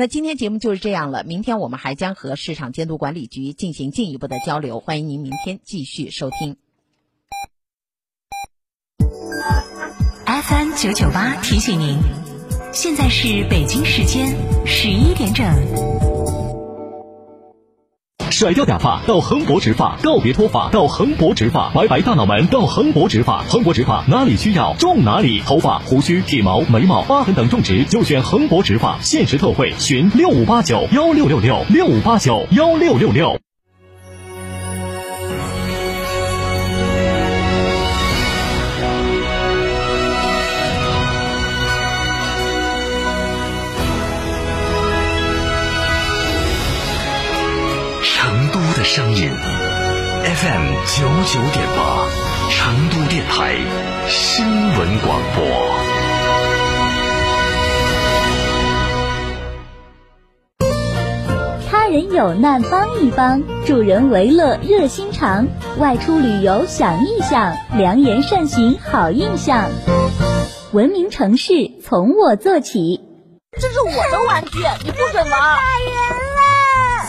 那今天节目就是这样了，明天我们还将和市场监督管理局进行进一步的交流，欢迎您明天继续收听。FM 九九八提醒您，现在是北京时间十一点整。甩掉假发到恒博植发，告别脱发到恒博植发，拜拜大脑门到恒博植发。恒博植发哪里需要种哪里，头发、胡须、体毛、眉毛、疤痕等种植就选恒博植发。限时特惠，询六五八九幺六六六六五八九幺六六六。声音 FM 九九点八，成都电台新闻广播。他人有难帮一帮，助人为乐热心肠。外出旅游想一想，良言善行好印象。文明城市从我做起。这是我的玩具，你不准玩。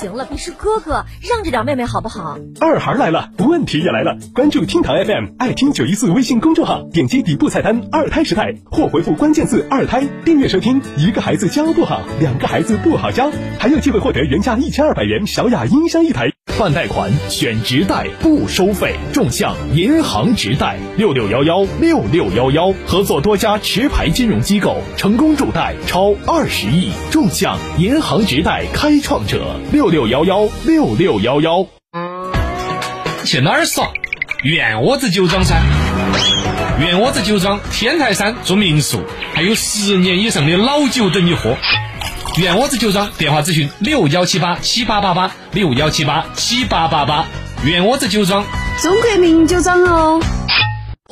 行了，你是哥哥，让着点妹妹好不好？二孩来了，问题也来了。关注厅堂 FM，爱听九一四微信公众号，点击底部菜单“二胎时代”或回复关键字“二胎”，订阅收听。一个孩子教不好，两个孩子不好教，还有机会获得原价一千二百元小雅音箱一台。办贷款选直贷不收费，众向银行直贷六六幺幺六六幺幺，合作多家持牌金融机构，成功助贷超二十亿。众向银行直贷开创者六。六幺幺六六幺幺，去哪儿耍？圆窝子酒庄噻！圆窝子酒庄天台山住民宿，还有十年以上的老酒等你喝。圆窝子酒庄电话咨询六幺七八七八八八六幺七八七八八八。圆窝子酒庄，中国名酒庄哦。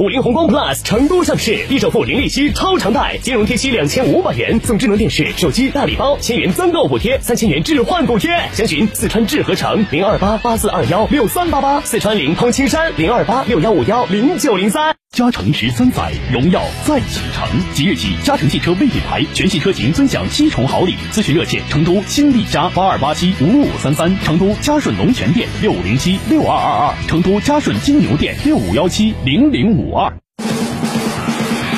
五菱宏光 plus 成都上市，低首付、零利息、超长贷，金融贴息两千五百元，送智能电视、手机大礼包，千元增购补贴，三千元置换补贴。详询四川智和城零二八八四二幺六三八八，四川临潼青山零二八六幺五幺零九零三。嘉诚十三载，荣耀再启程。即日起，嘉诚汽车为品牌全系车型尊享七重好礼。咨询热线：成都新力嘉八二八七五五三三，成都嘉顺龙泉店六五零七六二二二，成都嘉顺金牛店六五幺七零零五二。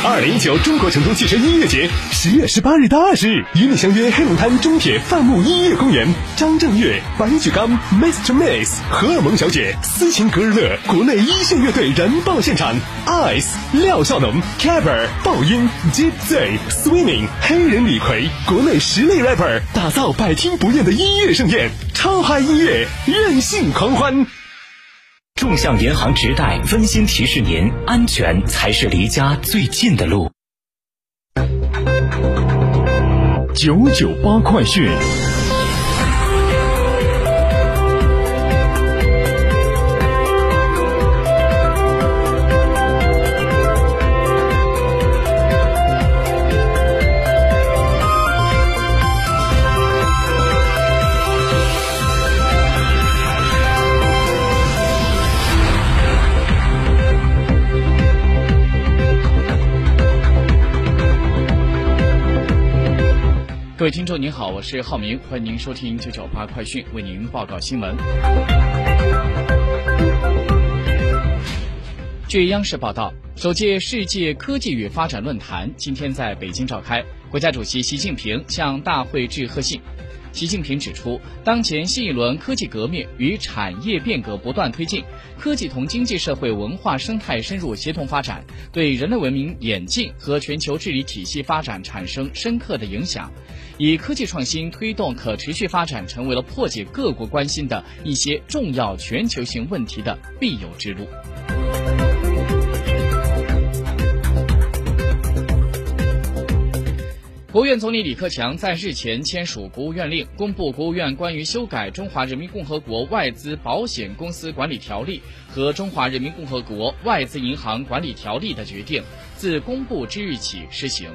二零一九中国成都汽车音乐节十月十八日到二十日，与你相约黑龙滩中铁范木音乐公园。张震岳、白举纲、Mr. Miss、荷尔蒙小姐、斯琴格日乐，国内一线乐队燃爆现场。Ice、廖少农、c a v e r 爆音、Deep Z、Swimming、黑人李逵，国内实力 rapper，打造百听不厌的音乐盛宴。超嗨音乐，任性狂欢。众向银行直贷温馨提示您：安全才是离家最近的路。九九八快讯。各位听众您好，我是浩明，欢迎您收听九九八快讯，为您报告新闻。据央视报道，首届世界科技与发展论坛今天在北京召开，国家主席习近平向大会致贺信。习近平指出，当前新一轮科技革命与产业变革不断推进，科技同经济社会文化生态深入协同发展，对人类文明演进和全球治理体系发展产生深刻的影响。以科技创新推动可持续发展，成为了破解各国关心的一些重要全球性问题的必由之路。国务院总理李克强在日前签署国务院令，公布国务院关于修改《中华人民共和国外资保险公司管理条例》和《中华人民共和国外资银行管理条例》的决定，自公布之日起施行。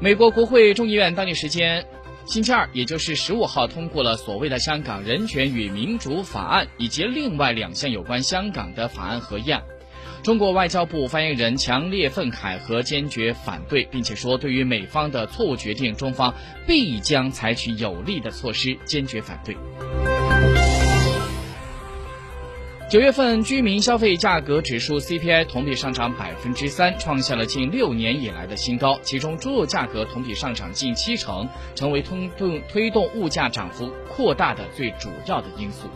美国国会众议院当地时间星期二，也就是十五号，通过了所谓的《香港人权与民主法案》以及另外两项有关香港的法案合议案。中国外交部发言人强烈愤慨和坚决反对，并且说，对于美方的错误决定，中方必将采取有力的措施，坚决反对。九月份居民消费价格指数 CPI 同比上涨百分之三，创下了近六年以来的新高。其中，猪肉价格同比上涨近七成，成为推动推动物价涨幅扩大的最主要的因素。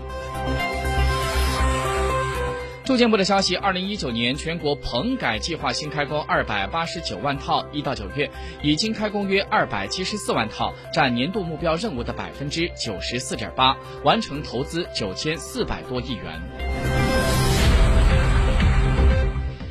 住建部的消息，二零一九年全国棚改计划新开工二百八十九万套，一到九月已经开工约二百七十四万套，占年度目标任务的百分之九十四点八，完成投资九千四百多亿元。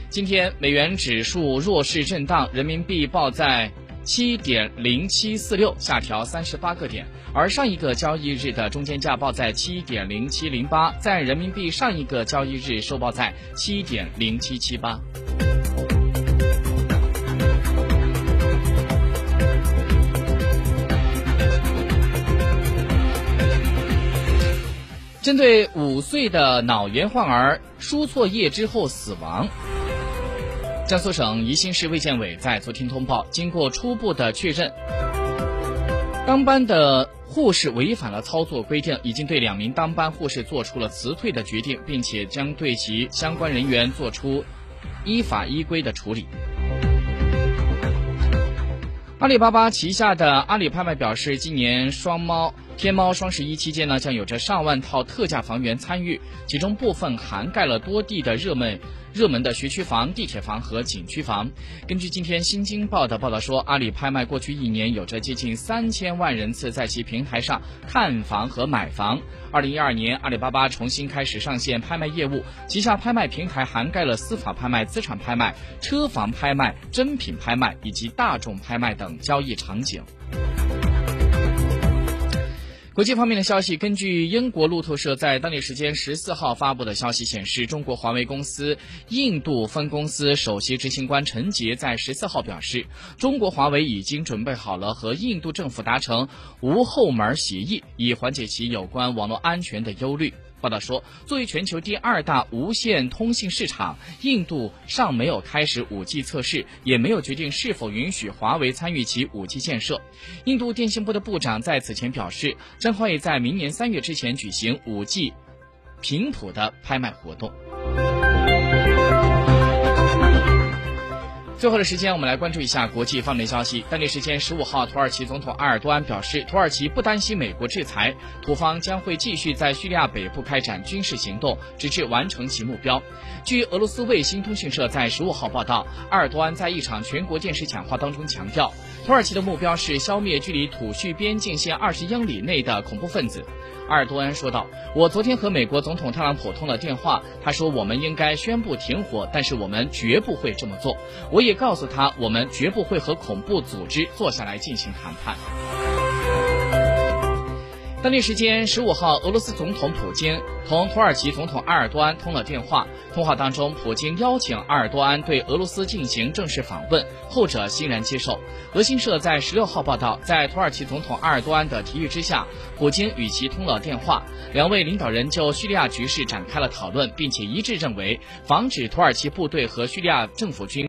今天美元指数弱势震荡，人民币报在七点零七四六，下调三十八个点。而上一个交易日的中间价报在七点零七零八，在人民币上一个交易日收报在七点零七七八。针对五岁的脑炎患儿输错液之后死亡。江苏省宜兴市卫健委在昨天通报，经过初步的确认，当班的护士违反了操作规定，已经对两名当班护士做出了辞退的决定，并且将对其相关人员做出依法依规的处理。阿里巴巴旗下的阿里拍卖表示，今年双猫天猫双十一期间呢，将有着上万套特价房源参与，其中部分涵盖了多地的热门。热门的学区房、地铁房和景区房。根据今天《新京报》的报道说，阿里拍卖过去一年有着接近三千万人次在其平台上看房和买房。二零一二年，阿里巴巴重新开始上线拍卖业务，旗下拍卖平台涵盖了司法拍卖、资产拍卖、车房拍卖、真品拍卖以及大众拍卖等交易场景。国际方面的消息，根据英国路透社在当地时间十四号发布的消息显示，中国华为公司印度分公司首席执行官陈杰在十四号表示，中国华为已经准备好了和印度政府达成无后门协议，以缓解其有关网络安全的忧虑。报道说，作为全球第二大无线通信市场，印度尚没有开始 5G 测试，也没有决定是否允许华为参与其 5G 建设。印度电信部的部长在此前表示，将会在明年三月之前举行 5G 频谱的拍卖活动。最后的时间，我们来关注一下国际方面消息。当地时间十五号，土耳其总统埃尔多安表示，土耳其不担心美国制裁，土方将会继续在叙利亚北部开展军事行动，直至完成其目标。据俄罗斯卫星通讯社在十五号报道，埃尔多安在一场全国电视讲话当中强调，土耳其的目标是消灭距离土叙边境线二十英里内的恐怖分子。埃尔多安说道：“我昨天和美国总统特朗普通了电话，他说我们应该宣布停火，但是我们绝不会这么做。我也告诉他，我们绝不会和恐怖组织坐下来进行谈判。”当地时间十五号，俄罗斯总统普京同土耳其总统埃尔多安通了电话。通话当中，普京邀请埃尔多安对俄罗斯进行正式访问，后者欣然接受。俄新社在十六号报道，在土耳其总统埃尔多安的提议之下，普京与其通了电话。两位领导人就叙利亚局势展开了讨论，并且一致认为，防止土耳其部队和叙利亚政府军。